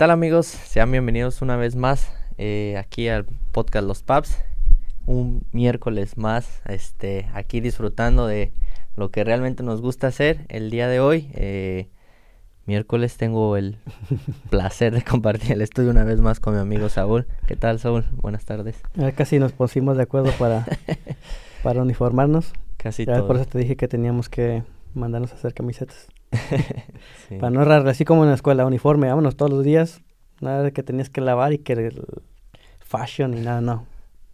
tal amigos? Sean bienvenidos una vez más eh, aquí al podcast Los Pubs. Un miércoles más este, aquí disfrutando de lo que realmente nos gusta hacer el día de hoy. Eh, miércoles tengo el placer de compartir el estudio una vez más con mi amigo Saúl. ¿Qué tal Saúl? Buenas tardes. Ya casi nos pusimos de acuerdo para, para uniformarnos. Casi ya todo. por eso te dije que teníamos que mandarnos a hacer camisetas. sí. Para no errar, así como en la escuela, uniforme, vámonos todos los días. Nada de que tenías que lavar y que el fashion y nada, no.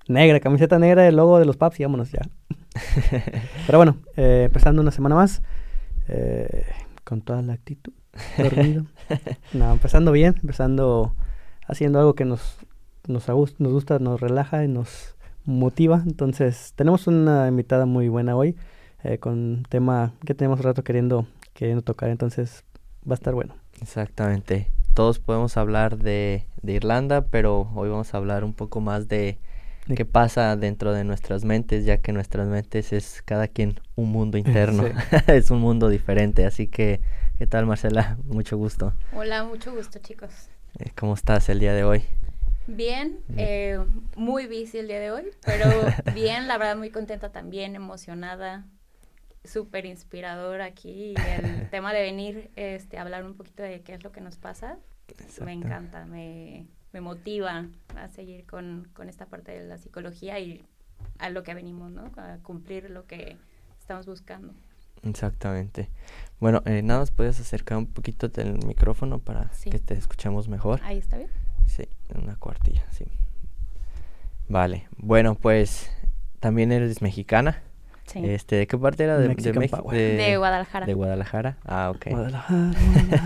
Negra, camiseta negra, el logo de los Paps y vámonos ya. Pero bueno, eh, empezando una semana más, eh, con toda la actitud, dormido. no, empezando bien, empezando haciendo algo que nos, nos, nos gusta, nos relaja y nos motiva. Entonces, tenemos una invitada muy buena hoy, eh, con un tema que tenemos rato queriendo, queriendo tocar, entonces va a estar bueno. Exactamente. Todos podemos hablar de, de Irlanda, pero hoy vamos a hablar un poco más de, qué pasa dentro de nuestras mentes, ya que nuestras mentes es cada quien un mundo interno, sí. es un mundo diferente. Así que, ¿qué tal Marcela? Mucho gusto. Hola, mucho gusto chicos. Eh, ¿Cómo estás el día de hoy? Bien, bien. Eh, muy bici el día de hoy, pero bien, la verdad muy contenta también, emocionada, súper inspirador aquí. El tema de venir este, a hablar un poquito de qué es lo que nos pasa, me encanta, me, me motiva a seguir con, con, esta parte de la psicología y a lo que venimos, ¿no? A cumplir lo que estamos buscando. Exactamente. Bueno, eh, nada más puedes acercar un poquito del micrófono para sí. que te escuchemos mejor. Ahí está bien. Sí, una cuartilla, sí. Vale, bueno, pues también eres mexicana. Sí. Este, ¿De qué parte era? De, de, México, de, de, Guadalajara. De Guadalajara. Ah, ok. Guadalajara.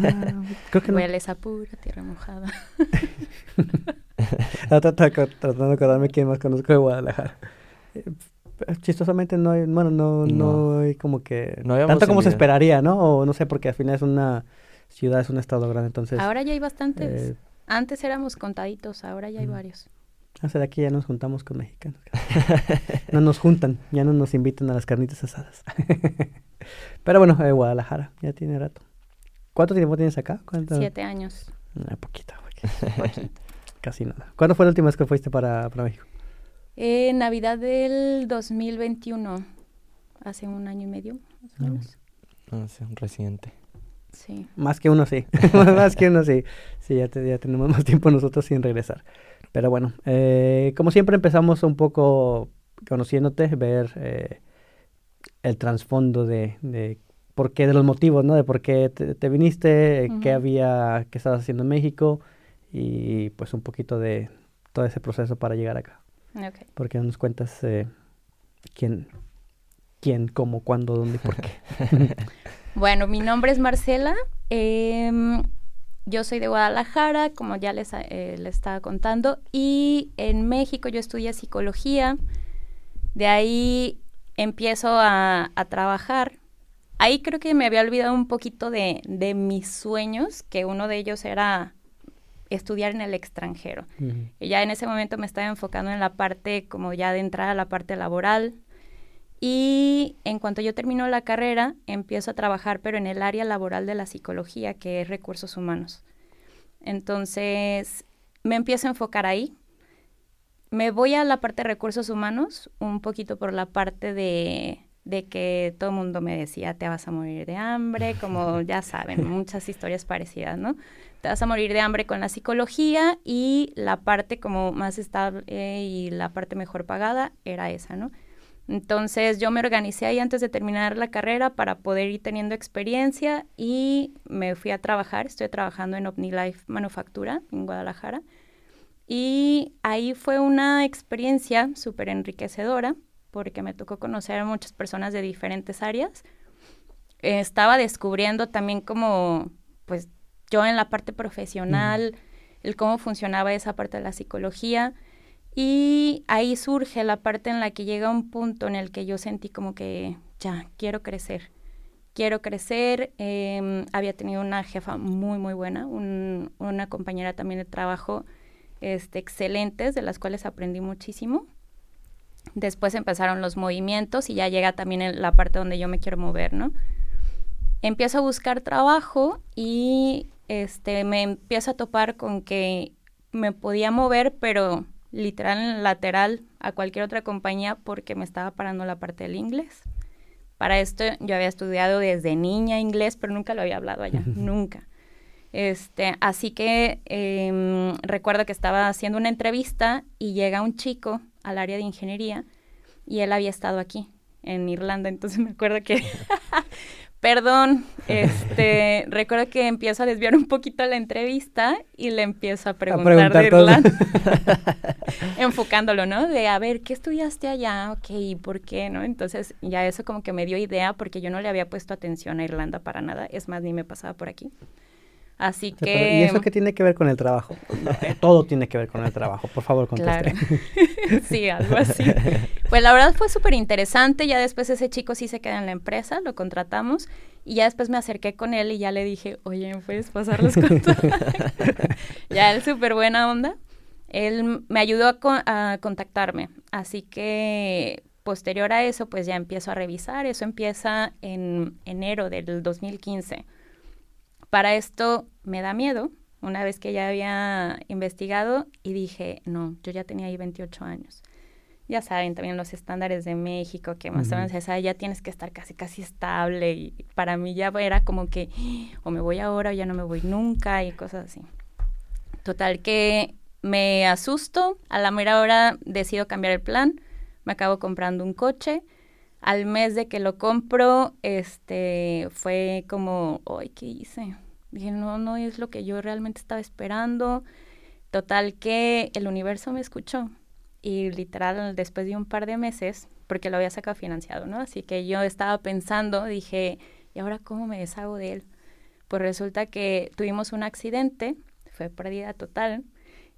Guadalajara. Creo que Huele esa pura tierra mojada. Tratando de acordarme quién más conozco de Guadalajara. Chistosamente no hay, bueno, no, no, no hay como que... No tanto como se esperaría, ¿no? O no sé, porque al final es una ciudad, es un estado grande, entonces... Ahora ya hay bastantes. Eh, Antes éramos contaditos, ahora ya hay mm. varios. O sea, de aquí ya nos juntamos con mexicanos. no nos juntan, ya no nos invitan a las carnitas asadas. Pero bueno, eh, Guadalajara, ya tiene rato. ¿Cuánto tiempo tienes acá? ¿Cuánto? Siete años. Una poquita, güey. Casi nada. ¿Cuándo fue la última vez que fuiste para, para México? Eh, Navidad del 2021. Hace un año y medio, más o menos. No, sé, reciente. Sí. Más que uno, sí. más que uno, sí. Sí, ya, te, ya tenemos más tiempo nosotros sin regresar. Pero bueno, eh, como siempre empezamos un poco conociéndote, ver eh, el trasfondo de, de por qué, de los motivos, ¿no? De por qué te, te viniste, uh -huh. qué había, qué estabas haciendo en México y pues un poquito de todo ese proceso para llegar acá. Okay. Porque nos cuentas eh, quién, quién, cómo, cuándo, dónde y por qué. bueno, mi nombre es Marcela. Eh, yo soy de Guadalajara, como ya les, eh, les, estaba contando, y en México yo estudié psicología. De ahí empiezo a, a, trabajar. Ahí creo que me había olvidado un poquito de, de, mis sueños, que uno de ellos era estudiar en el extranjero. Uh -huh. Y ya en ese momento me estaba enfocando en la parte, como ya de entrar a la parte laboral. Y en cuanto yo termino la carrera, empiezo a trabajar, pero en el área laboral de la psicología, que es recursos humanos. Entonces, me empiezo a enfocar ahí. Me voy a la parte de recursos humanos, un poquito por la parte de, de que todo el mundo me decía, te vas a morir de hambre, como ya saben, muchas historias parecidas, ¿no? Te vas a morir de hambre con la psicología y la parte como más estable y la parte mejor pagada era esa, ¿no? Entonces yo me organicé ahí antes de terminar la carrera para poder ir teniendo experiencia y me fui a trabajar. Estoy trabajando en OmniLife Manufactura en Guadalajara. Y ahí fue una experiencia súper enriquecedora porque me tocó conocer a muchas personas de diferentes áreas. Eh, estaba descubriendo también como, pues yo en la parte profesional, mm. el cómo funcionaba esa parte de la psicología. Y ahí surge la parte en la que llega un punto en el que yo sentí como que ya, quiero crecer. Quiero crecer. Eh, había tenido una jefa muy, muy buena, un, una compañera también de trabajo este, excelentes, de las cuales aprendí muchísimo. Después empezaron los movimientos y ya llega también la parte donde yo me quiero mover, ¿no? Empiezo a buscar trabajo y este, me empiezo a topar con que me podía mover, pero literal lateral a cualquier otra compañía porque me estaba parando la parte del inglés. Para esto yo había estudiado desde niña inglés, pero nunca lo había hablado allá, nunca. Este, así que em, recuerdo que estaba haciendo una entrevista y llega un chico al área de ingeniería y él había estado aquí en Irlanda, entonces me acuerdo que Perdón, este, recuerdo que empiezo a desviar un poquito la entrevista y le empiezo a preguntar, de Irlanda, enfocándolo, ¿no? De, a ver, ¿qué estudiaste allá? Ok, ¿y por qué? ¿No? Entonces, ya eso como que me dio idea porque yo no le había puesto atención a Irlanda para nada, es más, ni me pasaba por aquí. Así que... ¿Y eso qué tiene que ver con el trabajo? Eh, todo tiene que ver con el trabajo, por favor, conteste. sí, algo así. Pues la verdad fue súper interesante, ya después ese chico sí se queda en la empresa, lo contratamos, y ya después me acerqué con él y ya le dije, oye, ¿me puedes pasar los contactos? ya él súper buena onda. Él me ayudó a, a contactarme, así que posterior a eso, pues ya empiezo a revisar, eso empieza en enero del 2015 para esto me da miedo, una vez que ya había investigado y dije, no, yo ya tenía ahí 28 años. Ya saben, también los estándares de México, que más o menos ya tienes que estar casi, casi estable. Y para mí ya era como que, o me voy ahora o ya no me voy nunca y cosas así. Total que me asusto, a la mera hora decido cambiar el plan, me acabo comprando un coche al mes de que lo compro, este, fue como, ay, ¿qué hice? Dije, no, no es lo que yo realmente estaba esperando. Total que el universo me escuchó y literal después de un par de meses, porque lo había sacado financiado, ¿no? Así que yo estaba pensando, dije, ¿y ahora cómo me deshago de él? Pues resulta que tuvimos un accidente, fue pérdida total,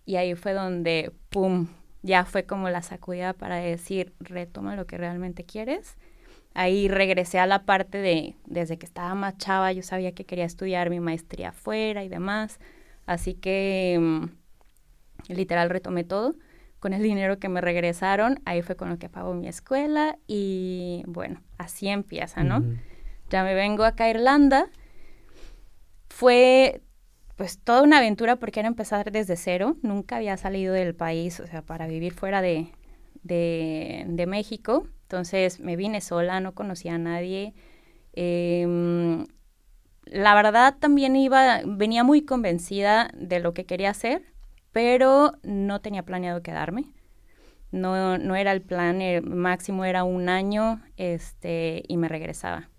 y ahí fue donde, ¡pum!, ya fue como la sacudida para decir, retoma lo que realmente quieres. Ahí regresé a la parte de, desde que estaba más chava, yo sabía que quería estudiar mi maestría afuera y demás. Así que mm, literal retomé todo. Con el dinero que me regresaron, ahí fue con lo que pago mi escuela y bueno, así empieza, ¿no? Ya me vengo acá a Irlanda. Fue pues toda una aventura porque era empezar desde cero. Nunca había salido del país, o sea, para vivir fuera de, de, México. Entonces me vine sola, no conocía a nadie. Em, la verdad también iba, venía muy convencida de lo que quería hacer, pero no tenía planeado quedarme. No, no era el plan, el máximo era un año este, y me regresaba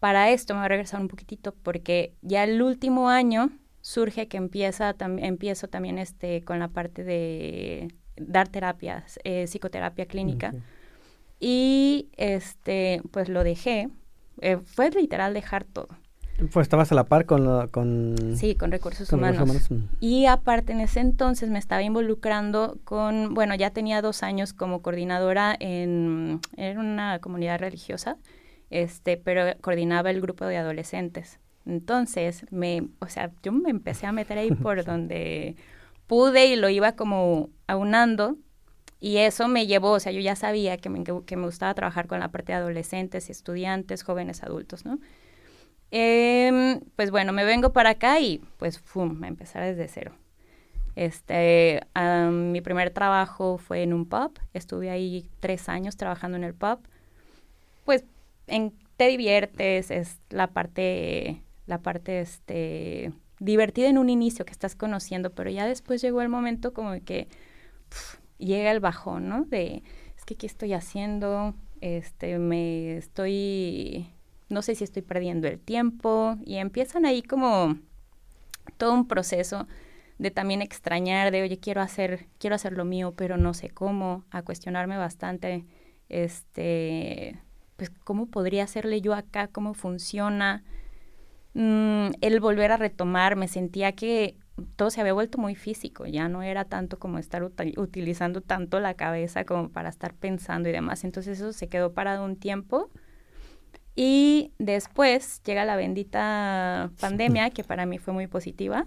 para esto me voy a regresar un poquitito porque ya el último año surge que empieza empiezo también este con la parte de dar terapias, eh, psicoterapia clínica. Y este, pues lo dejé. Eh, fue literal dejar todo. Pues estabas a la par con... con sí, con recursos humanos. Mm. Y aparte en ese entonces me estaba involucrando con, bueno, ya tenía dos años como coordinadora en, en una comunidad religiosa este, pero coordinaba el grupo de adolescentes. Entonces, me, o sea, yo me empecé a meter ahí por donde pude y lo iba como aunando y eso me llevó, o sea, yo ya sabía que me, que me gustaba trabajar con la parte de adolescentes, estudiantes, jóvenes adultos, ¿no? Em, pues bueno, me vengo para acá y pues, ¡fum!, a empezar desde cero. Este, mi primer trabajo fue en un pub, estuve ahí tres años trabajando en el pub. Pues te diviertes, es la parte, la parte, este, divertida en un inicio que estás conociendo, pero ya después llegó el momento como que llega el bajón, ¿no? De, es que, ¿qué estoy haciendo? Este, me estoy, no sé si estoy perdiendo el tiempo, y empiezan ahí como todo un proceso de también extrañar, de, oye, quiero hacer, quiero hacer lo mío, pero no sé cómo, a cuestionarme bastante, este, pues cómo podría hacerle yo acá, cómo funciona. Mm, el volver a retomar, me sentía que todo se había vuelto muy físico, ya no era tanto como estar utilizando tanto la cabeza como para estar pensando y demás. Entonces eso se quedó parado un tiempo. Y después llega la bendita pandemia, que para mí fue muy positiva.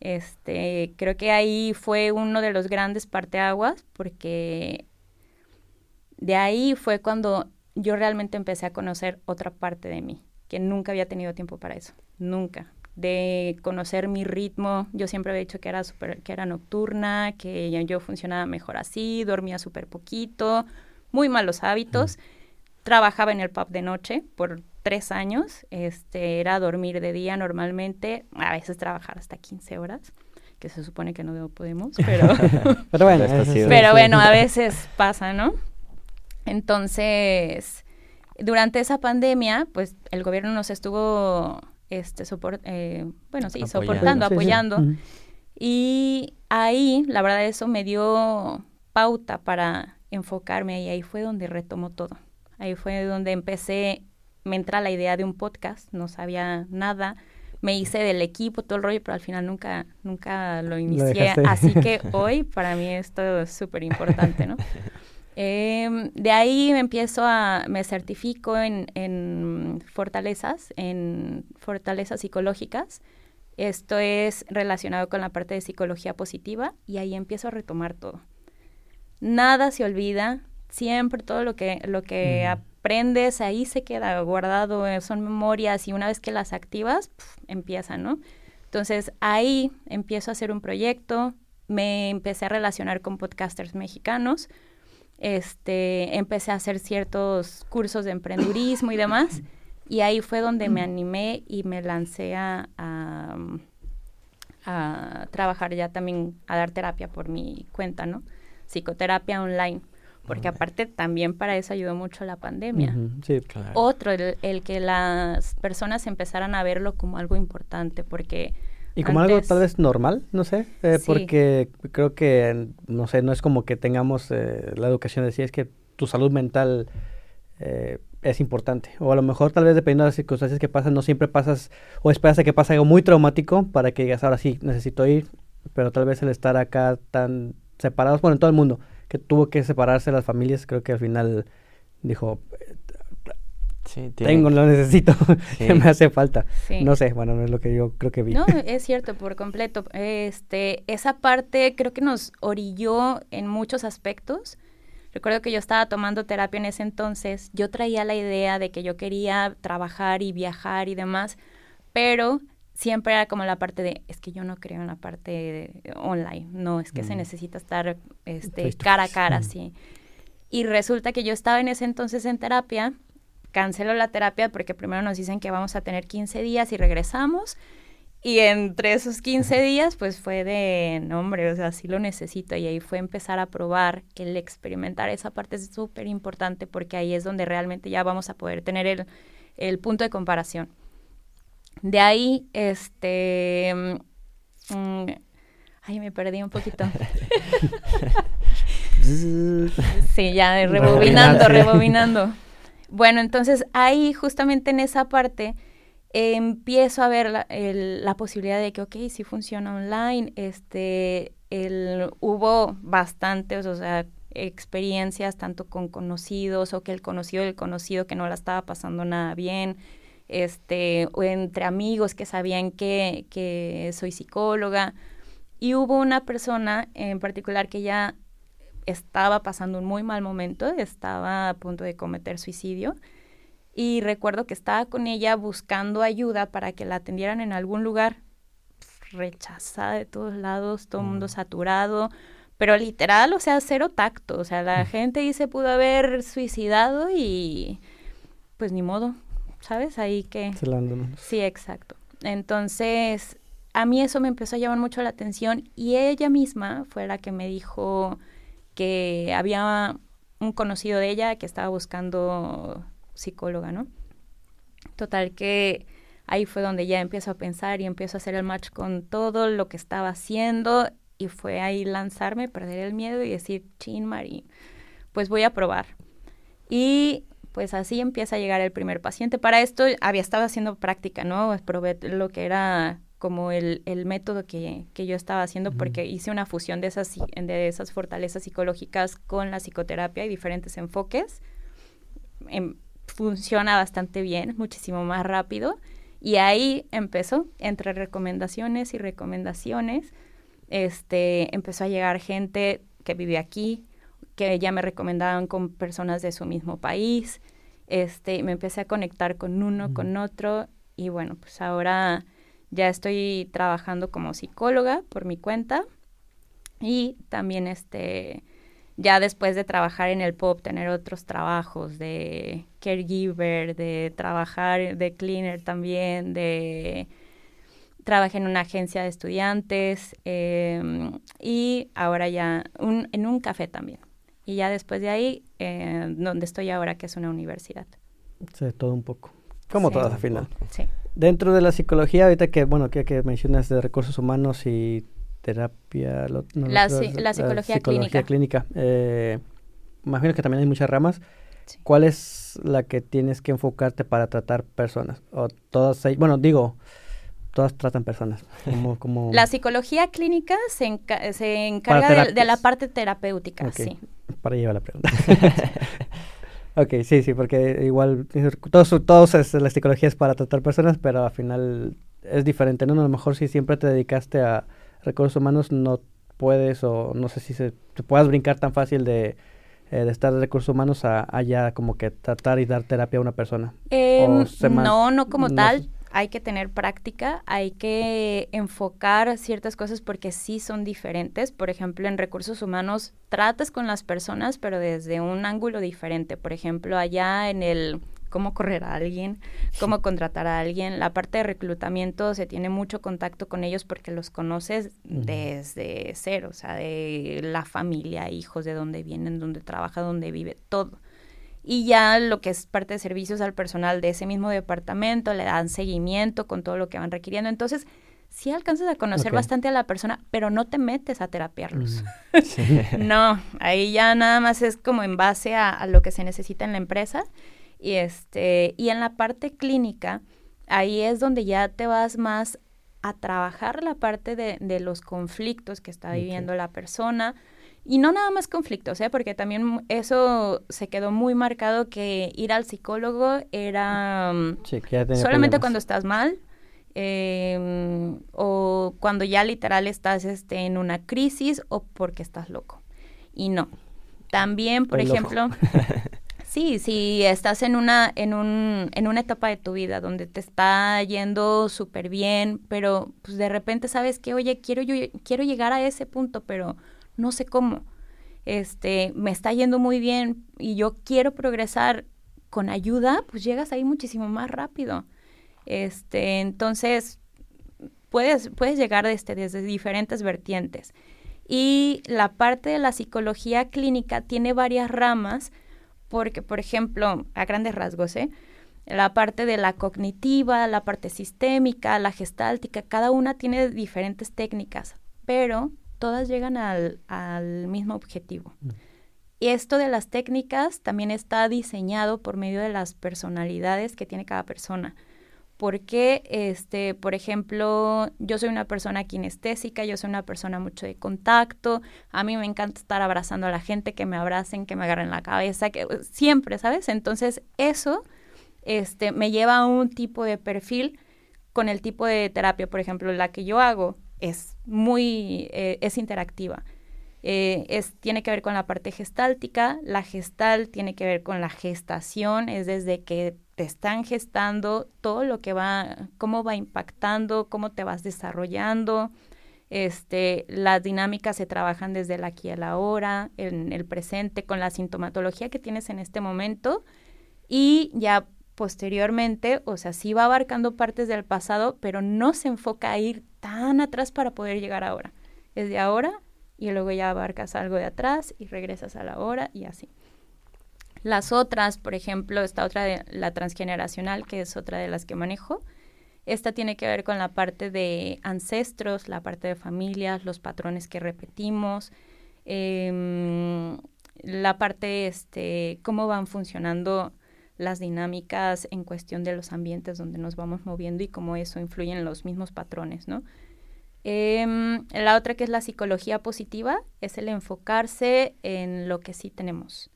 Este, creo que ahí fue uno de los grandes parteaguas, porque de ahí fue cuando yo realmente empecé a conocer otra parte de mí, que nunca había tenido tiempo para eso, nunca. de conocer mi ritmo. Yo siempre había dicho que era, super, que era nocturna, que yo funcionaba mejor así, dormía súper poquito, muy malos hábitos. Trabajaba en el pub de noche por tres años, este, era dormir de día normalmente, a veces trabajar hasta 15 horas que se supone que no podemos, pero, pero bueno, pero bueno, a veces pasa, ¿no? Entonces, durante esa pandemia, pues el gobierno nos estuvo, este, eh, bueno, sí, soportando, apoyando. Y ahí, la verdad, eso me dio pauta para enfocarme y ahí fue donde retomó todo. Ahí fue donde empecé, me entra la idea de un podcast, no sabía nada, me hice del equipo, todo el rollo, pero al final nunca, nunca lo inicié. así que hoy para mí esto es súper importante, ¿no? Em, de ahí me empiezo a, me certifico en, en fortalezas, en fortalezas psicológicas. Esto es relacionado con la parte de psicología positiva y ahí empiezo a retomar todo. Nada se olvida, siempre todo lo que, lo que aprendes ahí se queda guardado, eh, son memorias y una vez que las activas, empieza, ¿no? Entonces ahí empiezo a hacer un proyecto, me empecé a relacionar con podcasters mexicanos, este, empecé a hacer ciertos cursos de emprendurismo y demás, y ahí fue donde me animé y me lancé a, a, trabajar ya también, a dar terapia por mi cuenta, ¿no? Psicoterapia online porque aparte también para eso ayudó mucho la pandemia. sí, claro. Otro, el, que las personas empezaran a verlo como algo importante, porque... Y como algo tal vez normal, no sé, eh, porque creo que, no sé, no es como que tengamos eh, la educación de decir, es que tu salud mental eh, es importante. O a lo mejor tal vez dependiendo de las circunstancias que pasan, no siempre pasas o esperas a que pase algo muy traumático para que digas, ahora sí, necesito ir, pero tal vez el estar acá tan separados, bueno, en todo el mundo, que tuvo que separarse las familias, creo que al final dijo, tengo, lo necesito, que me hace falta. No sé, bueno, no es lo que yo creo que vi. No, es cierto, por completo. Este, esa parte creo que nos orilló en muchos aspectos. Recuerdo que yo estaba tomando terapia en ese entonces, yo traía la idea de que yo quería trabajar y viajar y demás, pero siempre era como la parte de, es que yo no creo en la parte online, no, es que se mm. necesita estar este, cara a cara, sí. Y resulta que yo estaba en ese entonces en terapia, cancelo la terapia porque primero nos dicen que vamos a tener 15 días y regresamos. Y entre esos 15 días, pues fue de, no hombre, o sea, sí lo necesito. Y ahí fue empezar a probar, el experimentar. Esa parte es súper importante porque ahí es donde realmente ya vamos a poder tener el, el punto de comparación. De ahí, este... Mm, ay, me perdí un poquito. sí, ya rebobinando, rebobinando. Bueno, entonces ahí, justamente en esa parte, empiezo a ver la, posibilidad de que, ok, sí funciona online. Este, el, hubo bastantes, o sea, experiencias tanto con conocidos o que el conocido del conocido que no la estaba pasando nada bien este, o entre amigos que sabían que, que soy psicóloga. Y hubo una persona en particular que ya estaba pasando un muy mal momento, estaba a punto de cometer suicidio. Y recuerdo que estaba con ella buscando ayuda para que la atendieran en algún lugar, rechazada de todos lados, todo el mundo mm. saturado, pero literal, o sea, cero tacto. O sea, la mm. gente ahí se pudo haber suicidado y pues ni modo, ¿sabes? Ahí que... Sí, exacto. Entonces, a mí eso me empezó a llamar mucho la atención y ella misma fue la que me dijo que había un conocido de ella que estaba buscando psicóloga, ¿no? Total que ahí fue donde ya empiezo a pensar y empiezo a hacer el match con todo lo que estaba haciendo y fue ahí lanzarme, perder el miedo y decir, chin, Mari, pues voy a probar. Y pues así empieza a llegar el primer paciente. Para esto había estado haciendo práctica, ¿no? Probé lo que era como el, el método que, que, yo estaba haciendo porque hice una fusión de esas, de esas fortalezas psicológicas con la psicoterapia y diferentes enfoques. Em, funciona bastante bien, muchísimo más rápido. Y ahí empezó, entre recomendaciones y recomendaciones, este, empezó a llegar gente que vive aquí, que ya me recomendaban con personas de su mismo país. Este, me empecé a conectar con uno, con otro y bueno, pues ahora ya estoy trabajando como psicóloga por mi cuenta y también este ya después de trabajar en el POP, tener otros trabajos de caregiver, de trabajar de cleaner también, de trabajé en una agencia de estudiantes em, y ahora ya en un café también. Y ya después de ahí, eh, donde estoy ahora, que es una universidad. Sí, todo un poco. Como todas al final. Sí. Dentro de la psicología, ahorita que, bueno, que, que mencionas de recursos humanos y terapia... la, psicología, clínica. clínica. Eh, imagino que también hay muchas ramas. ¿Cuál es la que tienes que enfocarte para tratar personas? O todas, bueno, digo, todas tratan personas. Como, como... La psicología clínica se, se encarga de, la parte terapéutica, sí. Para llevar la pregunta. ok, sí, sí, porque igual todos, todos la psicología es para tratar personas, pero al final es diferente, ¿no? A lo mejor si siempre te dedicaste a recursos humanos no puedes o no sé si se, te puedas brincar tan fácil de, eh, de estar de recursos humanos a allá como que tratar y dar terapia a una persona. Em, no, no como tal. Hay que tener práctica, hay que enfocar ciertas cosas porque sí son diferentes. Por ejemplo, en recursos humanos tratas con las personas, pero desde un ángulo diferente. Por ejemplo, allá en el cómo correr a alguien, cómo contratar a alguien. La parte de reclutamiento se tiene mucho contacto con ellos porque los conoces desde cero, o sea, de la familia, hijos, de dónde vienen, dónde trabaja, dónde vive, todo. Y ya lo que es parte de servicios al personal de ese mismo departamento, le dan seguimiento con todo lo que van requiriendo. Entonces, sí alcanzas a conocer bastante a la persona, pero no te metes a terapiarlos. no, ahí ya nada más es como en base a lo que se necesita en la empresa y, este, y en la parte clínica, ahí es donde ya te vas más a trabajar la parte de, de los conflictos que está viviendo la persona. Y no nada más conflictos, ¿eh? porque también eso se quedó muy marcado que ir al psicólogo era mm, solamente cuando estás mal em, o cuando ya literal estás este, en una crisis o porque estás loco. Y no. También, por ejemplo, Sí, si estás en una, en, un, en una etapa de tu vida donde te está yendo súper bien, pero pues de repente sabes que, oye, quiero, yo, quiero llegar a ese punto, pero no sé cómo. Este, me está yendo muy bien y yo quiero progresar con ayuda, pues llegas ahí muchísimo más rápido. Este, entonces, puedes, puedes llegar este, desde diferentes vertientes. Y la parte de la psicología clínica tiene varias ramas, porque, por ejemplo, a grandes rasgos, ¿eh? la parte de la cognitiva, la parte sistémica, la gestáltica, cada una tiene diferentes técnicas, pero todas llegan al, al mismo objetivo. Mm. Y esto de las técnicas también está diseñado por medio de las personalidades que tiene cada persona porque, este, por ejemplo, yo soy una persona kinestésica, yo soy una persona mucho de contacto, a mí me encanta estar abrazando a la gente, que me abracen, que me agarren la cabeza, que siempre, ¿sabes? Entonces, eso este, me lleva a un tipo de perfil con el tipo de terapia, por ejemplo, la que yo hago es muy, eh, es interactiva. Eh, es, tiene que ver con la parte gestáltica, la gestal tiene que ver con la gestación, es desde que te están gestando todo lo que va, cómo va impactando, cómo te vas desarrollando. Este, las dinámicas se trabajan desde el aquí a la hora, en el presente, con la sintomatología que tienes en este momento y ya posteriormente, o sea, sí va abarcando partes del pasado, pero no se enfoca a ir tan atrás para poder llegar ahora. Es de ahora y luego ya abarcas algo de atrás y regresas a la hora y así. Las otras, por ejemplo, esta otra de la transgeneracional, que es otra de las que manejo, esta tiene que ver con la parte de ancestros, la parte de familias, los patrones que repetimos, em, la parte, este, cómo van funcionando las dinámicas en cuestión de los ambientes donde nos vamos moviendo y cómo eso influye en los mismos patrones, ¿no? Em, la otra que es la psicología positiva es el enfocarse en lo que sí tenemos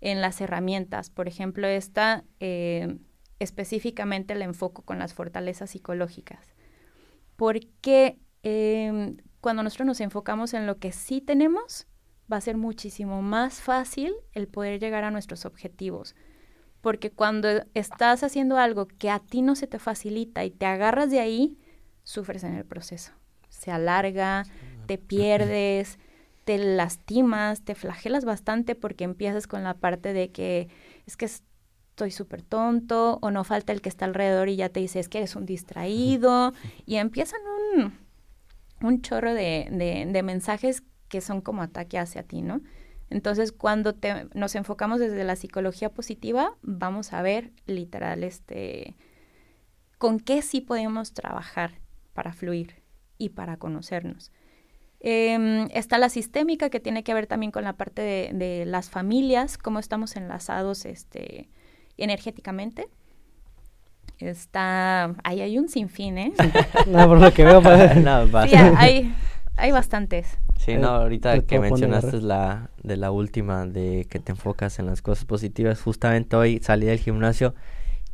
en las herramientas. Por ejemplo, esta eh, específicamente la enfoco con las fortalezas psicológicas. Porque em, cuando nosotros nos enfocamos en lo que sí tenemos, va a ser muchísimo más fácil el poder llegar a nuestros objetivos. Porque cuando estás haciendo algo que a ti no se te facilita y te agarras de ahí, sufres en el proceso. Se alarga, te pierdes, te lastimas, te flagelas bastante porque empiezas con la parte de que es que estoy súper tonto o no falta el que está alrededor y ya te dice es que eres un distraído y empiezan un, un chorro de, de, mensajes que son como ataque hacia ti, ¿no? Entonces, cuando te, nos enfocamos desde la psicología positiva, vamos a ver literal este con qué sí podemos trabajar para fluir y para conocernos. Em, está la sistémica que tiene que ver también con la parte de, las familias, cómo estamos enlazados este, energéticamente. Está, ahí hay un sinfín, ¿eh? no, por lo que veo, no, sí, hay, hay bastantes. Sí, no, ahorita que mencionaste la de la última, de que te enfocas en las cosas positivas, justamente hoy salí del gimnasio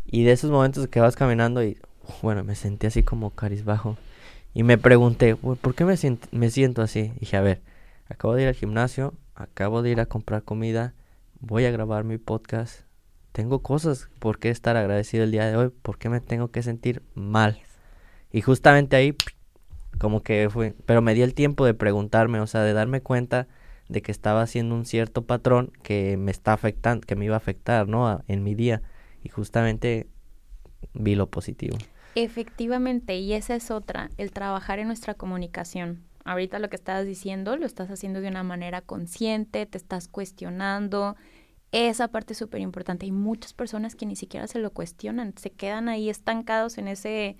y de esos momentos que vas caminando y, bueno, me sentí así como carizbajo. Y me pregunté, ¿por qué me, siento, me siento así? dije, a ver, acabo de ir al gimnasio, acabo de ir a comprar comida, voy a grabar mi podcast. Tengo cosas por qué estar agradecido el día de hoy, por qué me tengo que sentir mal. Y justamente ahí, como que fue, pero me di el tiempo de preguntarme, o sea, de darme cuenta de que estaba haciendo un cierto patrón que me está afectando, que me iba a afectar, ¿no? en mi día. Y justamente vi lo positivo. Efectivamente, y esa es otra, el trabajar en nuestra comunicación. Ahorita lo que estabas diciendo lo estás haciendo de una manera consciente, te estás cuestionando. Esa parte es súper importante. Hay muchas personas que ni siquiera se lo cuestionan, se quedan ahí estancados en ese,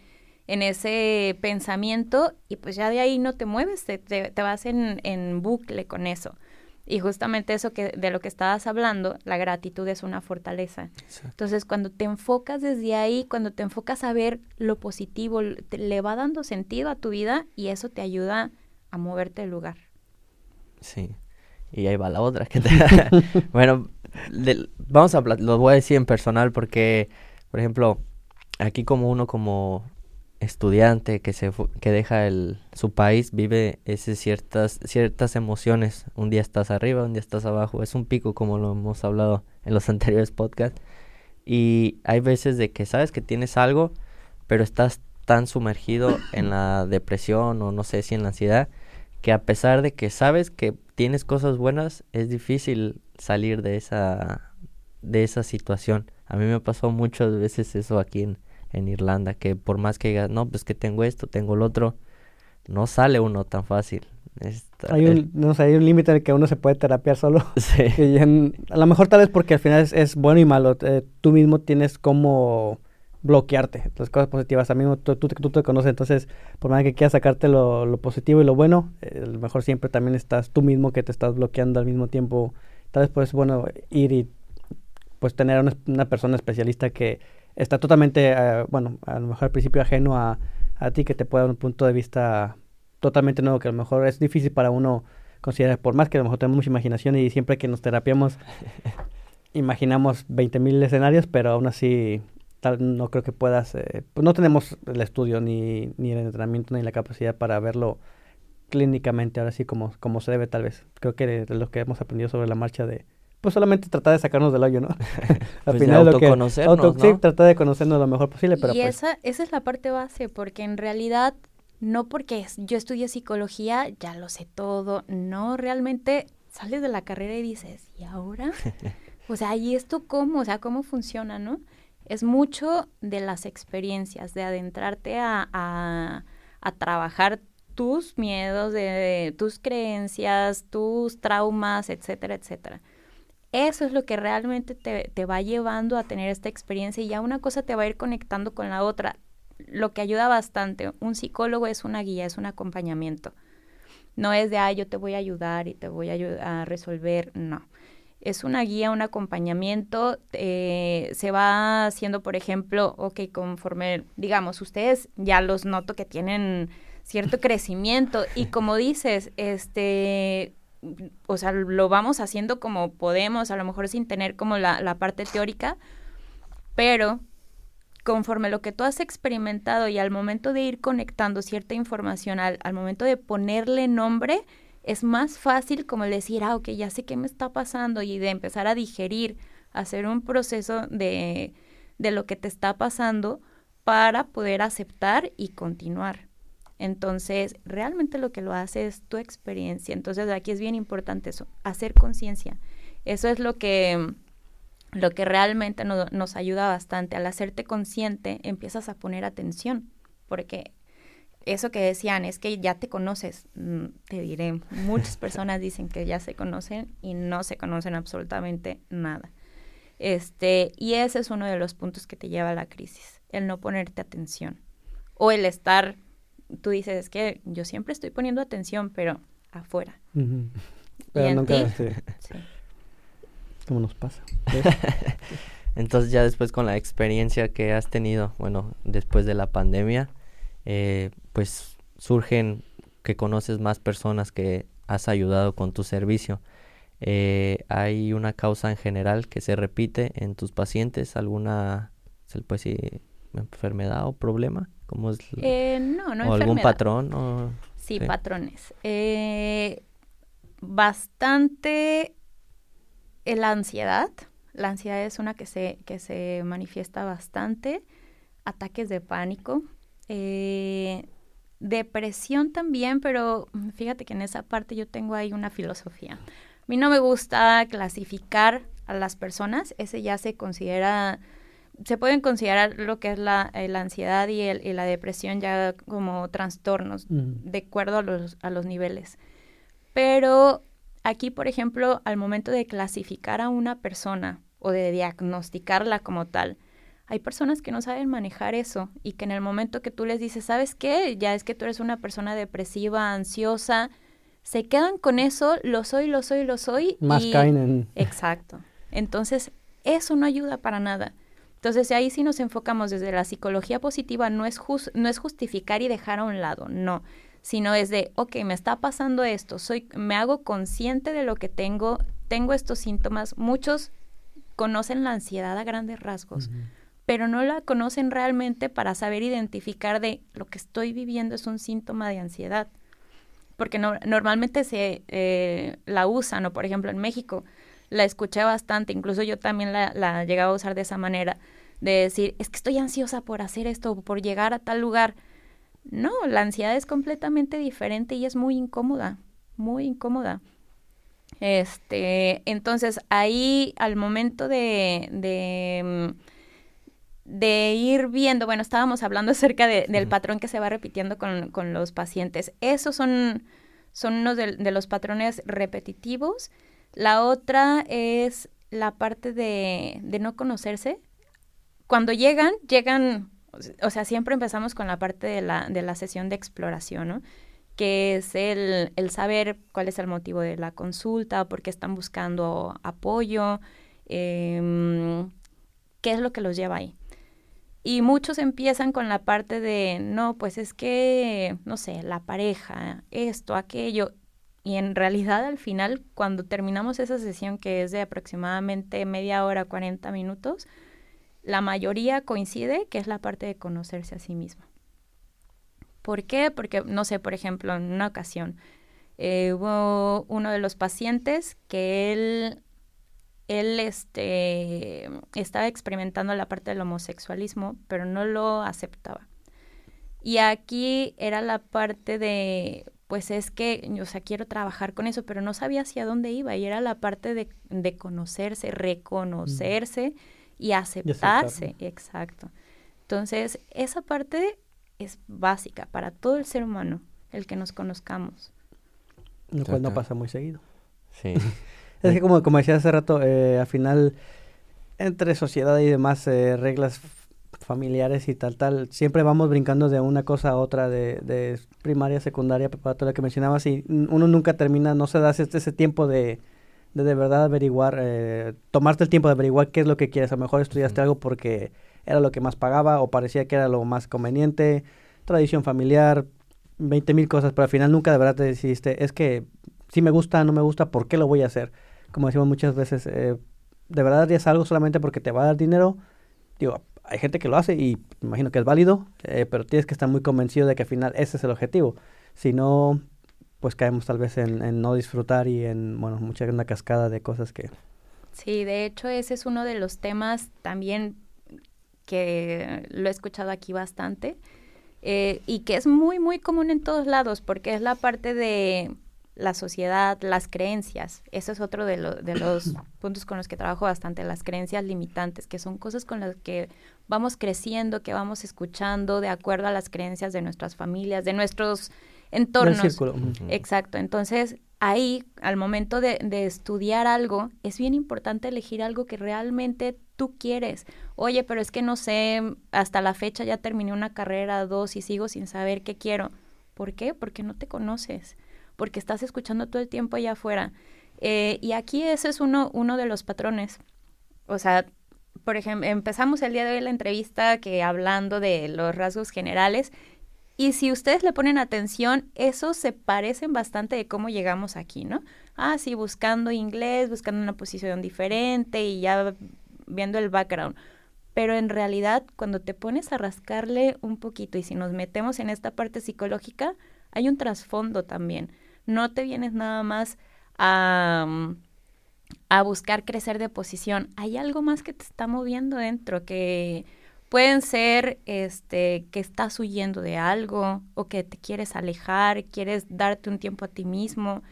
en ese pensamiento y pues ya de ahí no te mueves, te, te, vas en, en bucle con eso. Y justamente eso que de lo que estabas hablando, la gratitud es una fortaleza. Entonces, cuando te enfocas desde ahí, cuando te enfocas a ver lo positivo, le va dando sentido a tu vida y eso te ayuda a moverte del lugar. Sí. Y ahí va la otra que te... bueno, vamos a lo voy a decir en personal porque por ejemplo, aquí como uno como estudiante que se que deja el, su país vive ese ciertas ciertas emociones. Un día estás arriba un día estás abajo. Es un pico como lo hemos hablado en los anteriores podcasts. Y hay veces de que sabes que tienes algo pero estás tan sumergido en la depresión o no sé si en la ansiedad que a pesar de que sabes que tienes cosas buenas es difícil salir de esa de esa situación. A mí me pasó muchas veces eso aquí en en Irlanda, que por más que digas, no, pues que tengo esto, tengo el otro, no sale uno tan fácil. hay un, no sé, hay un límite en el que uno se puede terapiar solo. Sí. a lo mejor tal vez porque al final es, bueno y malo. Eh, tú mismo tienes como bloquearte las cosas positivas. A mí tú, tú, tú, te conoces, entonces por más que quieras sacarte lo, lo positivo y lo bueno, eh, a lo mejor siempre también estás tú mismo que te estás bloqueando al mismo tiempo. Tal vez pues bueno ir y pues tener una, una persona especialista que está totalmente, eh, bueno, a lo mejor al principio ajeno a, a ti, que te pueda dar un punto de vista totalmente nuevo, que a lo mejor es difícil para uno considerar, por más que a lo mejor tenemos mucha imaginación y siempre que nos terapiamos imaginamos 20.000 escenarios, pero aún así tal, no creo que puedas, eh, pues no tenemos el estudio ni, ni el entrenamiento ni la capacidad para verlo clínicamente, ahora sí como, como se debe tal vez. Creo que de lo que hemos aprendido sobre la marcha de, pues solamente tratar de sacarnos del hoyo, ¿no? Al pues final lo que auto, sí, tratar de conocernos lo mejor posible, pero y pues esa esa es la parte base, porque en realidad no porque yo estudié psicología ya lo sé todo, no realmente sales de la carrera y dices, ¿y ahora? o sea, ¿y esto cómo? O sea, ¿cómo funciona, no? Es mucho de las experiencias, de adentrarte a, a, a trabajar tus miedos, de, tus creencias, tus traumas, etcétera, etcétera. Eso es lo que realmente te, va llevando a tener esta experiencia y ya una cosa te va a ir conectando con la otra. Lo que ayuda bastante, un psicólogo es una guía, es un acompañamiento. No es de, ah, yo te voy a ayudar y te voy a a resolver, no. Es una guía, un acompañamiento, eh, se va haciendo, por ejemplo, ok, conforme, digamos, ustedes ya los noto que tienen cierto crecimiento y como dices, este, o sea, lo vamos haciendo como podemos, a lo mejor sin tener como la, parte teórica, pero conforme lo que tú has experimentado y al momento de ir conectando cierta información, al, momento de ponerle nombre, es más fácil como decir, ah, ok, ya sé qué me está pasando y de empezar a digerir, hacer un proceso de, de lo que te está pasando para poder aceptar y continuar. Entonces, realmente lo que lo hace es tu experiencia. Entonces, aquí es bien importante eso, hacer conciencia. Eso es lo que, lo que realmente nos ayuda bastante. Al hacerte consciente, empiezas a poner atención, porque eso que decían es que ya te conoces, mm, te diré, muchas personas dicen que ya se conocen y no se conocen absolutamente nada. Este, y ese es uno de los puntos que te lleva a la crisis, el no ponerte atención o el estar tú dices, es que yo siempre estoy poniendo atención, pero afuera. Pero nunca, sí. ¿Cómo nos pasa? Entonces ya después con la experiencia que has tenido, bueno, después de la pandemia, eh, pues surgen que conoces más personas que has ayudado con tu servicio. Eh, ¿Hay una causa en general que se repite en tus pacientes? ¿Alguna, pues, enfermedad o problema? ¿Cómo es eh, no, no ¿O algún patrón? Sí, patrones. bastante la ansiedad. La ansiedad es una que se, que se manifiesta bastante. Ataques de pánico. Eh, depresión también, pero fíjate que en esa parte yo tengo ahí una filosofía. A mí no me gusta clasificar a las personas, ese ya se considera, se pueden considerar lo que es la, eh, la ansiedad y, el, y, la depresión ya como trastornos, de acuerdo a los, a los niveles. Pero aquí, por ejemplo, al momento de clasificar a una persona o de diagnosticarla como tal, hay personas que no saben manejar eso y que en el momento que tú les dices, ¿sabes qué? Ya es que tú eres una persona depresiva, ansiosa, se quedan con eso, lo soy, lo soy, lo soy. Más caen en... Exacto. Entonces, eso no ayuda para nada. Entonces, ahí sí nos enfocamos desde la psicología positiva, no es, no es justificar y dejar a un lado, no, sino es de, ok, me está pasando esto, soy, me hago consciente de lo que tengo, tengo estos síntomas, muchos conocen la ansiedad a grandes rasgos pero no la conocen realmente para saber identificar de lo que estoy viviendo es un síntoma de ansiedad. Porque no, normalmente se eh, la usan, o por ejemplo en México la escuché bastante, incluso yo también la, la llegaba a usar de esa manera, de decir, es que estoy ansiosa por hacer esto, por llegar a tal lugar. No, la ansiedad es completamente diferente y es muy incómoda, muy incómoda. Este, entonces ahí al momento de, de de ir viendo, bueno, estábamos hablando acerca del patrón que se va repitiendo con, los pacientes. Esos son, son unos de, los patrones repetitivos. La otra es la parte de, no conocerse. Cuando llegan, llegan, o sea, siempre empezamos con la parte de la, de la sesión de exploración, ¿no? que es el, el, saber cuál es el motivo de la consulta, por qué están buscando apoyo, em, qué es lo que los lleva ahí. Y muchos empiezan con la parte de, no, pues es que, no sé, la pareja, esto, aquello. Y en realidad al final, cuando terminamos esa sesión que es de aproximadamente media hora, 40 minutos, la mayoría coincide que es la parte de conocerse a sí mismo. ¿Por qué? Porque, no sé, por ejemplo, en una ocasión eh, hubo uno de los pacientes que él él este, estaba experimentando la parte del homosexualismo, pero no lo aceptaba. Y aquí era la parte de, pues es que, o sea, quiero trabajar con eso, pero no sabía hacia dónde iba. Y era la parte de, de conocerse, reconocerse y aceptarse. Exacto. Entonces, esa parte es básica para todo el ser humano, el que nos conozcamos. Lo cual no pasa muy seguido. Sí. Es que como, como decía hace rato, eh, al final, entre sociedad y demás eh, reglas familiares y tal, tal, siempre vamos brincando de una cosa a otra, de, de primaria, secundaria, preparatoria que mencionabas, y uno nunca termina, no se da ese, ese tiempo de, de de verdad averiguar, eh, tomarte el tiempo de averiguar qué es lo que quieres. A lo mejor estudiaste algo porque era lo que más pagaba o parecía que era lo más conveniente, tradición familiar, 20 mil cosas, pero al final nunca de verdad te decidiste, es que si me gusta, no me gusta, ¿por qué lo voy a hacer? como decimos muchas veces, eh, de verdad harías algo solamente porque te va a dar dinero. Digo, hay gente que lo hace y imagino que es válido, eh, pero tienes que estar muy convencido de que al final ese es el objetivo. Si no, pues caemos tal vez en, no disfrutar y en, bueno, mucha una cascada de cosas que... Sí, de hecho ese es uno de los temas también que lo he escuchado aquí bastante. eh, y que es muy, muy común en todos lados, porque es la parte de la sociedad, las creencias. Ese es otro de, de los puntos con los que trabajo bastante, las creencias limitantes, que son cosas con las que vamos creciendo, que vamos escuchando de acuerdo a las creencias de nuestras familias, de nuestros entornos. Exacto. Entonces, ahí, al momento de, de, estudiar algo, es bien importante elegir algo que realmente tú quieres. Oye, pero es que no sé, hasta la fecha ya terminé una carrera, dos, y sigo sin saber qué quiero. ¿Por qué? Porque no te conoces, porque estás escuchando todo el tiempo allá afuera. Eh, y aquí ese es uno, uno de los patrones. O sea, por ejemplo, empezamos el día de hoy la entrevista que hablando de los rasgos generales y si ustedes le ponen atención, esos se parecen bastante de cómo llegamos aquí, ¿no? Ah, sí, buscando inglés, buscando una posición diferente y ya viendo el background. Pero en realidad, cuando te pones a rascarle un poquito y si nos metemos en esta parte psicológica, hay un trasfondo también. No te vienes nada más a, a buscar crecer de posición. Hay algo más que te está moviendo dentro que Pueden ser este, que estás huyendo de algo o que te quieres alejar, quieres darte un tiempo a ti mismo.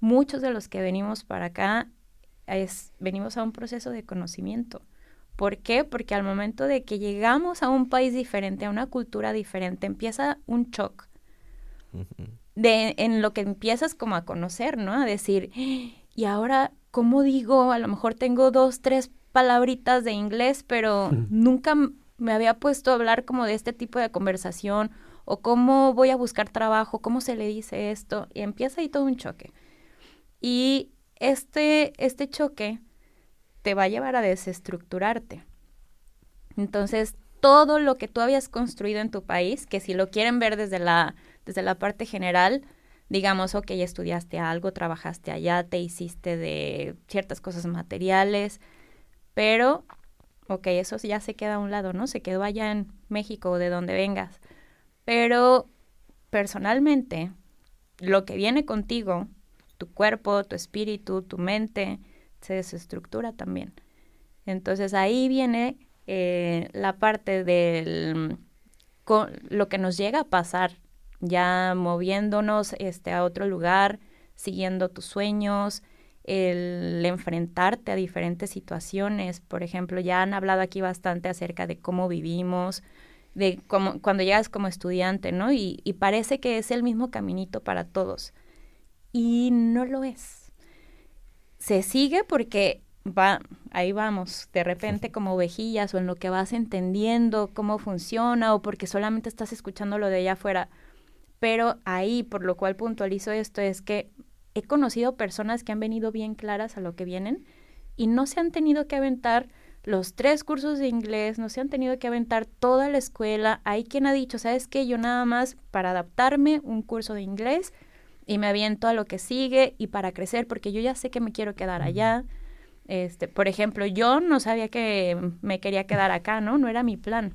Muchos de los que venimos para acá es, venimos a un proceso de conocimiento. ¿Por qué? Porque al momento de que llegamos a un país diferente, a una cultura diferente, empieza un shock. De, en lo que empiezas como a conocer, ¿no? A decir, y ahora, ¿cómo digo? A lo mejor tengo dos, tres palabritas de inglés, pero nunca me había puesto a hablar como de este tipo de conversación o cómo voy a buscar trabajo, cómo se le dice esto, y empieza ahí todo un choque. Y este, este choque te va a llevar a desestructurarte. Entonces, todo lo que tú habías construido en tu país, que si lo quieren ver desde la, desde la parte general, digamos, ok, estudiaste algo, trabajaste allá, te hiciste de ciertas cosas materiales, pero ok, eso ya se queda a un lado, ¿no? Se quedó allá en México o de donde vengas. Pero personalmente, lo que viene contigo, tu cuerpo, tu espíritu, tu mente, se desestructura también. Entonces ahí viene eh, la parte del lo que nos llega a pasar, ya moviéndonos este, a otro lugar, siguiendo tus sueños, el enfrentarte a diferentes situaciones. Por ejemplo, ya han hablado aquí bastante acerca de cómo vivimos, de cómo, cuando llegas como estudiante, ¿no? Y, y parece que es el mismo caminito para todos. Y no lo es. Se sigue porque va, ahí vamos, de repente como ovejillas o en lo que vas entendiendo cómo funciona o porque solamente estás escuchando lo de allá afuera. Pero ahí, por lo cual puntualizo esto, es que he conocido personas que han venido bien claras a lo que vienen y no se han tenido que aventar los tres cursos de inglés, no se han tenido que aventar toda la escuela. Hay quien ha dicho, ¿sabes qué? Yo nada más para adaptarme un curso de inglés y me aviento a lo que sigue y para crecer porque yo ya sé que me quiero quedar allá. Este, por ejemplo, yo no sabía que me quería quedar acá, ¿no? No era mi plan.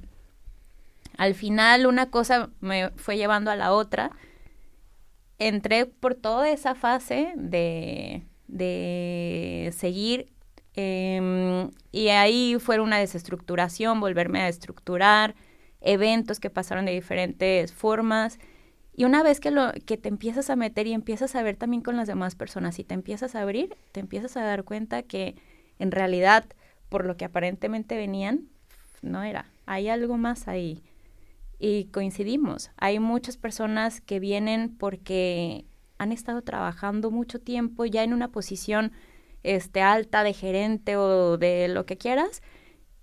Al final una cosa me fue llevando a la otra entré por toda esa fase de, de seguir em, y ahí fue una desestructuración, volverme a estructurar, eventos que pasaron de diferentes formas. Y una vez que, lo, que te empiezas a meter y empiezas a ver también con las demás personas y te empiezas a abrir, te empiezas a dar cuenta que en realidad, por lo que aparentemente venían, no era. Hay algo más ahí y coincidimos. Hay muchas personas que vienen porque han estado trabajando mucho tiempo ya en una posición este, alta de gerente o de lo que quieras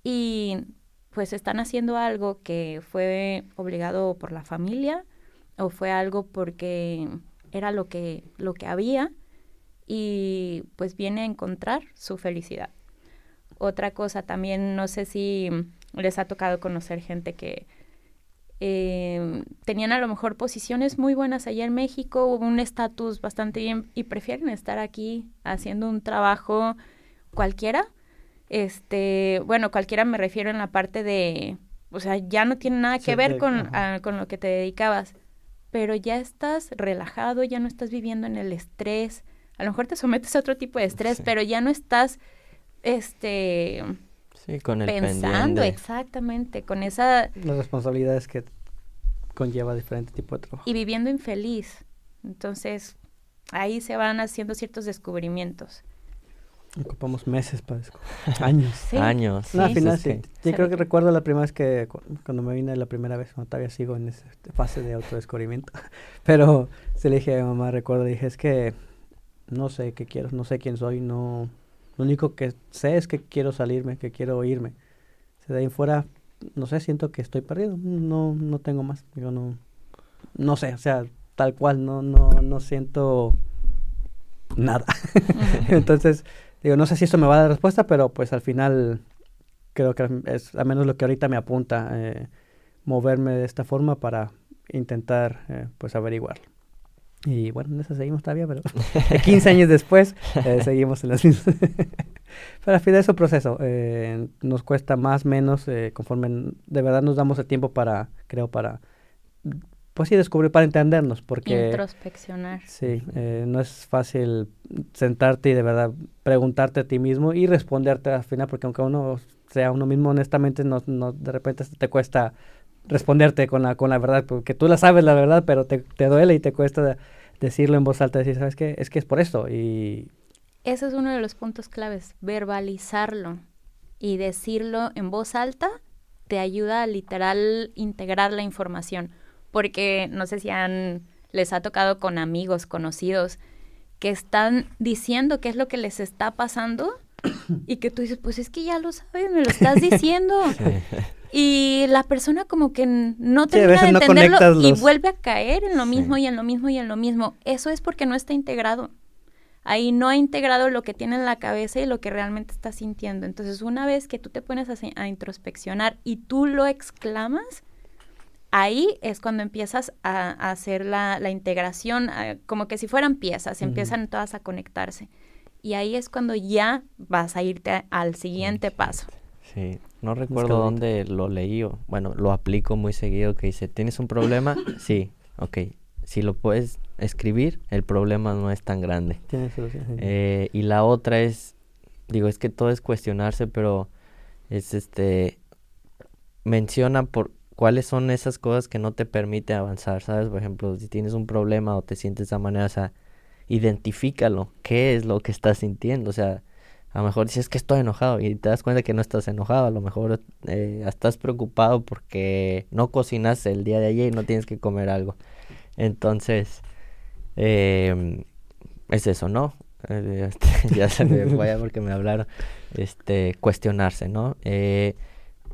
y pues están haciendo algo que fue obligado por la familia o fue algo porque era lo que, lo que había y pues viene a encontrar su felicidad. Otra cosa también, no sé si les ha tocado conocer gente que eh, tenían a lo mejor posiciones muy buenas allá en México, un estatus bastante bien y prefieren estar aquí haciendo un trabajo cualquiera. Este, bueno, cualquiera me refiero en la parte de, o sea, ya no tiene nada que ver con, con lo que te dedicabas, pero ya estás relajado, ya no estás viviendo en el estrés. A lo mejor te sometes a otro tipo de estrés, pero ya no estás, este, Sí, con el pensando exactamente, con esa... Las responsabilidades que conlleva diferente tipo de trabajo. Y viviendo infeliz. Entonces, ahí se van haciendo ciertos descubrimientos. Ocupamos meses para descubrir. Años. Años. No, al final sí. Yo creo que recuerdo la primera vez que, cuando me vine la primera vez, no, todavía sigo en esa fase de autodescubrimiento. Pero se le dije a mi mamá, recuerdo, dije, es que no sé qué quiero, no sé quién soy, no... Lo único que sé es que quiero salirme, que quiero irme. de ahí fuera, no sé, siento que estoy perdido. No, no tengo más. Yo no... No sé, o sea, tal cual, no, no, no siento nada. Entonces Digo, no sé si esto me va a dar respuesta, pero pues al final creo que es al menos lo que ahorita me apunta, eh, moverme de esta forma para intentar eh, pues averiguarlo. Y bueno, en eso seguimos todavía, pero 15 años después eh, seguimos en las mismas. pero al final es un proceso. nos cuesta más, menos, conforme de verdad nos damos el tiempo para, creo, para pues sí, descubrir para entendernos, porque... Introspeccionar. Sí, eh, no es fácil sentarte y de verdad preguntarte a ti mismo y responderte al final, porque aunque uno sea uno mismo, honestamente, no, no de repente te cuesta responderte con la, con la verdad, porque tú la sabes la verdad, pero te, te duele y te cuesta decirlo en voz alta, decir, ¿sabes qué? Es que es por esto y... Ese es uno de los puntos claves, verbalizarlo y decirlo en voz alta te ayuda a literal integrar la información porque no sé si han, les ha tocado con amigos, conocidos, que están diciendo qué es lo que les está pasando y que tú dices, pues es que ya lo sabes, me lo estás diciendo. Y la persona como que no termina de entenderlo y vuelve a caer en lo mismo y en lo mismo y en lo mismo. Eso es porque no está integrado. Ahí no ha integrado lo que tiene en la cabeza y lo que realmente está sintiendo. Entonces, una vez que tú te pones a, a introspeccionar y tú lo exclamas, ahí es cuando empiezas a, hacer la, integración, como que si fueran piezas, empiezan todas a conectarse. Y ahí es cuando ya vas a irte al siguiente paso. Sí, no recuerdo dónde lo leí o, bueno, lo aplico muy seguido que dice, ¿tienes un problema? sí, ok. Si lo puedes escribir, el problema no es tan grande. Eh, y la otra es, digo, es que todo es cuestionarse, pero es este, menciona por cuáles son esas cosas que no te permiten avanzar, ¿sabes? Por ejemplo, si tienes un problema o te sientes de esa manera, o sea, identifícalo, qué es lo que estás sintiendo, o sea, a lo mejor dices que estoy enojado y te das cuenta que no estás enojado, a lo mejor eh, estás preocupado porque no cocinaste el día de ayer y no tienes que comer algo. Entonces, eh, es eso, ¿no? Este, ya se me vaya porque me hablaron, este, cuestionarse, ¿no? Eh,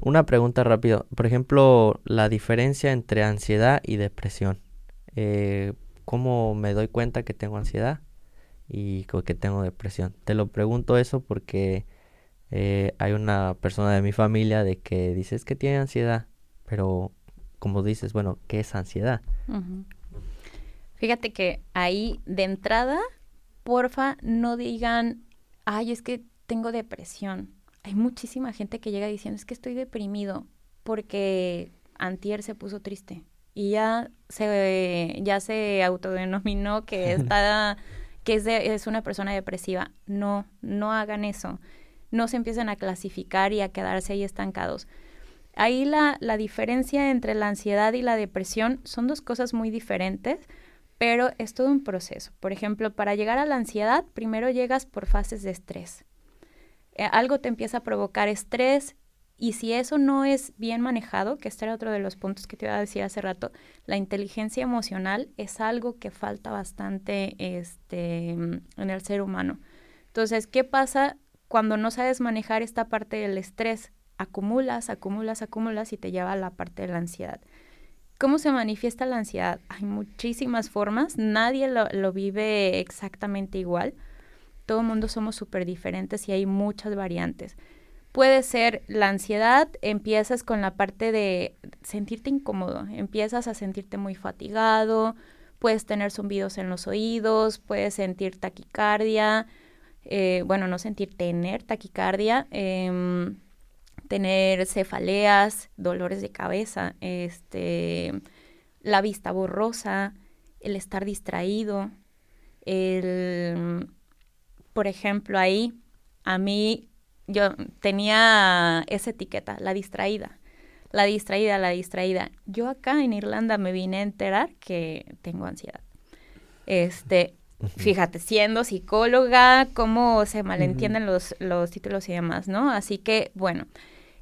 una pregunta rápido. Por ejemplo, la diferencia entre ansiedad y depresión. Eh, ¿Cómo me doy cuenta que tengo ansiedad y que tengo depresión? Te lo pregunto eso porque eh, hay una persona de mi familia de que dice que tiene ansiedad, pero como dices, bueno, ¿qué es ansiedad? Fíjate que ahí de entrada, porfa, no digan, ay, es que tengo depresión hay muchísima gente que llega diciendo, es que estoy deprimido porque antier se puso triste y ya se, ya se autodenominó que está, que es, es una persona depresiva. No, no hagan eso. No se empiecen a clasificar y a quedarse ahí estancados. Ahí la, la diferencia entre la ansiedad y la depresión son dos cosas muy diferentes, pero es todo un proceso. Por ejemplo, para llegar a la ansiedad, primero llegas por fases de estrés. Eh, algo te empieza a provocar estrés y si eso no es bien manejado, que este era otro de los puntos que te iba a decir hace rato, la inteligencia emocional es algo que falta bastante este, en el ser humano. Entonces, ¿qué pasa cuando no sabes manejar esta parte del estrés? Acumulas, acumulas, acumulas y te lleva a la parte de la ansiedad. ¿Cómo se manifiesta la ansiedad? Hay muchísimas formas, nadie lo, lo vive exactamente igual todo el mundo somos súper diferentes y hay muchas variantes. Puede ser la ansiedad, empiezas con la parte de sentirte incómodo, empiezas a sentirte muy fatigado, puedes tener zumbidos en los oídos, puedes sentir taquicardia, eh, bueno, no sentir, tener taquicardia, em, tener cefaleas, dolores de cabeza, este, la vista borrosa, el estar distraído, el por ejemplo, ahí a mí yo tenía esa etiqueta, la distraída. la distraída, la distraída. Yo acá en Irlanda me vine a enterar que tengo ansiedad. Este, fíjate, siendo psicóloga, cómo se malentienden los, los títulos y demás, ¿no? Así que, bueno,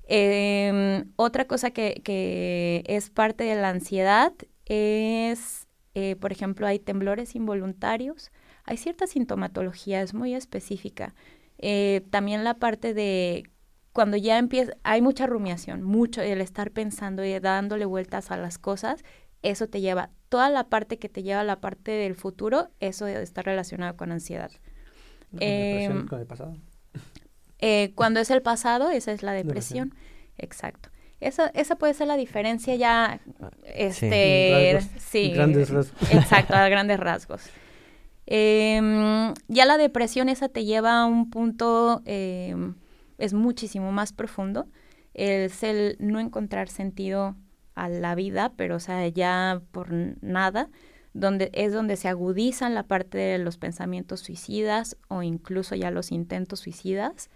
em, otra cosa que, que, es parte de la ansiedad es, eh, por ejemplo, hay temblores involuntarios, hay cierta sintomatología, es muy específica. Eh, también la parte de cuando ya empieza, hay mucha rumiación, mucho, el estar pensando y dándole vueltas a las cosas, eso te lleva, toda la parte que te lleva a la parte del futuro, eso está relacionado con ansiedad. Em, con el pasado. Eh, cuando es el pasado, esa es la depresión. Exacto. Esa, esa puede ser la diferencia ya, este, sí, grandes rasgos. Exacto, a grandes rasgos. Em, ya la depresión esa te lleva a un punto, em, es muchísimo más profundo, es el no encontrar sentido a la vida, pero o sea, ya por nada, donde es donde se agudizan la parte de los pensamientos suicidas o incluso ya los intentos suicidas.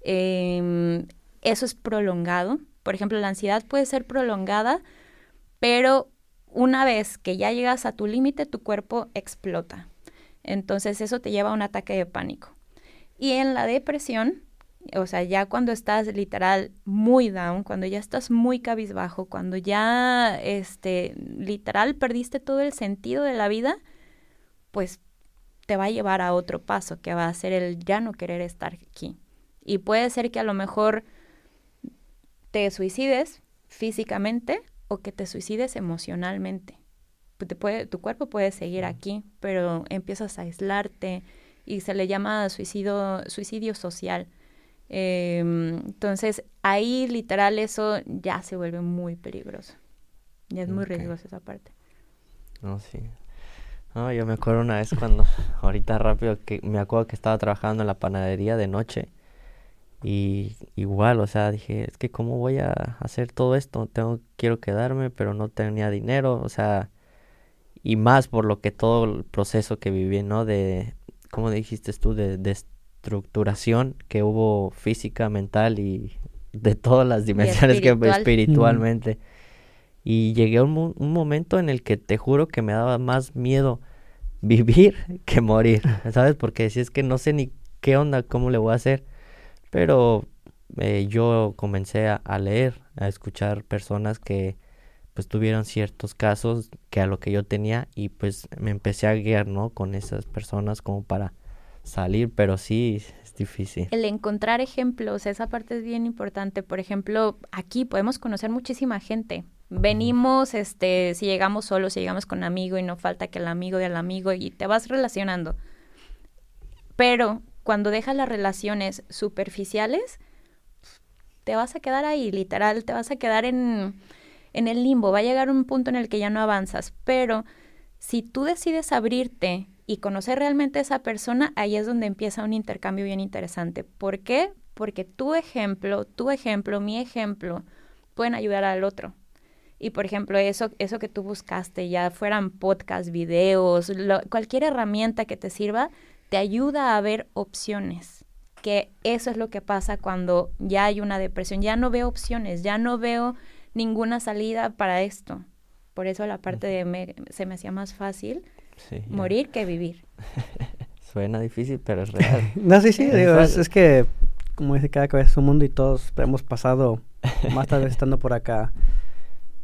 Em, eso es prolongado. Por ejemplo, la ansiedad puede ser prolongada, pero una vez que ya llegas a tu límite, tu cuerpo explota. Entonces eso te lleva a un ataque de pánico. Y en la depresión, o sea, ya cuando estás literal muy down, cuando ya estás muy cabizbajo, cuando ya, este, literal perdiste todo el sentido de la vida, pues te va a llevar a otro paso, que va a ser el ya no querer estar aquí. Y puede ser que a lo mejor te suicides físicamente o que te suicides emocionalmente. Te puede, tu cuerpo puede seguir aquí, pero empiezas a aislarte y se le llama suicidio, suicidio social Em, entonces, ahí literal eso ya se vuelve muy peligroso. Ya es muy riesgoso esa parte. No, sí. No, yo me acuerdo una vez cuando, ahorita rápido, que me acuerdo que estaba trabajando en la panadería de noche. Y igual, o sea, dije, es que cómo voy a hacer todo esto, tengo, quiero quedarme, pero no tenía dinero, o sea, y más por lo que todo el proceso que viví, ¿no? De, ¿cómo dijiste tú? De, de estructuración que hubo física, mental y de todas las dimensiones que espiritualmente. Y llegué a un, momento en el que te juro que me daba más miedo vivir que morir, ¿sabes? Porque si es que no sé ni qué onda, cómo le voy a hacer. Pero eh, yo comencé a, leer, a escuchar personas que pues tuvieron ciertos casos que a lo que yo tenía y pues me empecé a guiar, ¿no? Con esas personas como para salir, pero sí es difícil. El encontrar ejemplos, esa parte es bien importante. Por ejemplo, aquí podemos conocer muchísima gente. Venimos, este, si llegamos solos, si llegamos con amigo y no falta que el amigo del amigo y te vas relacionando. Pero cuando dejas las relaciones superficiales, te vas a quedar ahí, literal, te vas a quedar en, en el limbo. Va a llegar un punto en el que ya no avanzas. Pero si tú decides abrirte y conocer realmente a esa persona, ahí es donde empieza un intercambio bien interesante. ¿Por qué? Porque tu ejemplo, tu ejemplo, mi ejemplo, pueden ayudar al otro. Y por ejemplo, eso, eso que tú buscaste, ya fueran podcasts, videos, cualquier herramienta que te sirva, te ayuda a ver opciones. Que eso es lo que pasa cuando ya hay una depresión. Ya no veo opciones, ya no veo ninguna salida para esto. Por eso la parte de se me hacía más fácil Morir que vivir. Suena difícil, pero es real. no, sí, sí, digo, es, que, como dice, cada cabeza es un mundo y todos hemos pasado, más tarde estando por acá,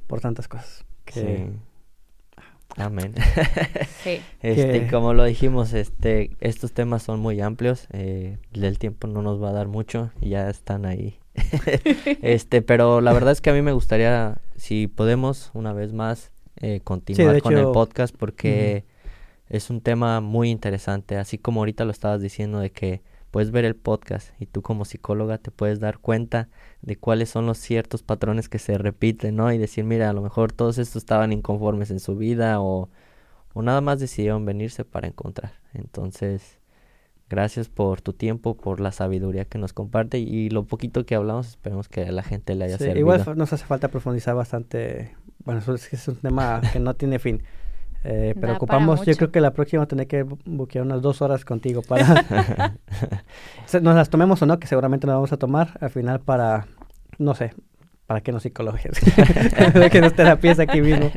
por tantas cosas. Sí. Amén. sí. Este, como lo dijimos, este, estos temas son muy amplios, eh, el tiempo no nos va a dar mucho, ya están ahí. este, pero la verdad es que a mí me gustaría, si podemos, una vez más, eh, continuar con el podcast, porque es un tema muy interesante, así como ahorita lo estabas diciendo de que puedes ver el podcast y tú como psicóloga te puedes dar cuenta de cuáles son los ciertos patrones que se repiten, ¿no? Y decir, mira, a lo mejor todos estos estaban inconformes en su vida o, o nada más decidieron venirse para encontrar. Entonces, gracias por tu tiempo, por la sabiduría que nos comparte y lo poquito que hablamos, esperemos que a la gente le haya sí, servido. Igual nos hace falta profundizar bastante, bueno, es, es un tema que no tiene fin. Eh, pero ocupamos, yo creo que la próxima tener que buquear unas dos horas contigo para... nos las tomemos o no, que seguramente nos vamos a tomar al final para, no sé, ¿para qué no psicología? que no terapias aquí mismo.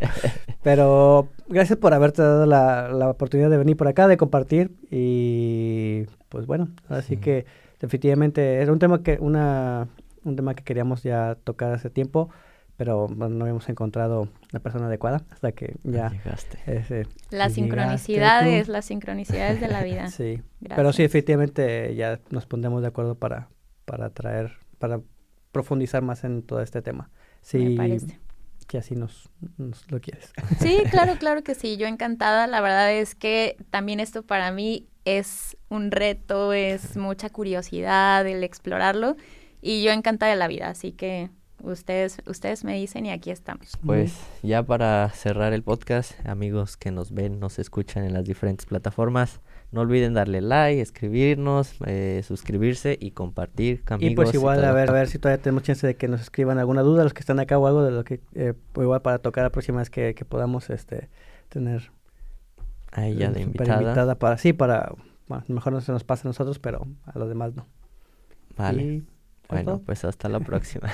Pero gracias por haberte dado la, la, oportunidad de venir por acá, de compartir y pues bueno, así que definitivamente era un tema que una un tema que queríamos ya tocar hace tiempo, pero no habíamos encontrado la persona adecuada hasta que ya llegaste. Ese, las sincronicidades, las sincronicidades de la vida. sí, pero sí, efectivamente ya nos pondremos de acuerdo para, para traer, para profundizar más en todo este tema. Sí, Me parece. Que así nos, nos, lo quieres. Sí, claro, claro que sí, yo encantada. La verdad es que también esto para mí es un reto, es mucha curiosidad el explorarlo y yo encantada de la vida, así que ustedes, ustedes me dicen y aquí estamos. Pues ya para cerrar el podcast, amigos que nos ven, nos escuchan en las diferentes plataformas, no olviden darle like, escribirnos, eh, suscribirse y compartir. Amigos, y pues igual a ver, a ver si todavía tenemos chance de que nos escriban alguna duda, los que están acá o algo de lo que, eh, igual para tocar la próxima vez que, que podamos este tener a ella de invitada. para, sí, para, bueno, mejor no se nos pasa a nosotros, pero a los demás no. Vale. bueno, pues hasta la próxima.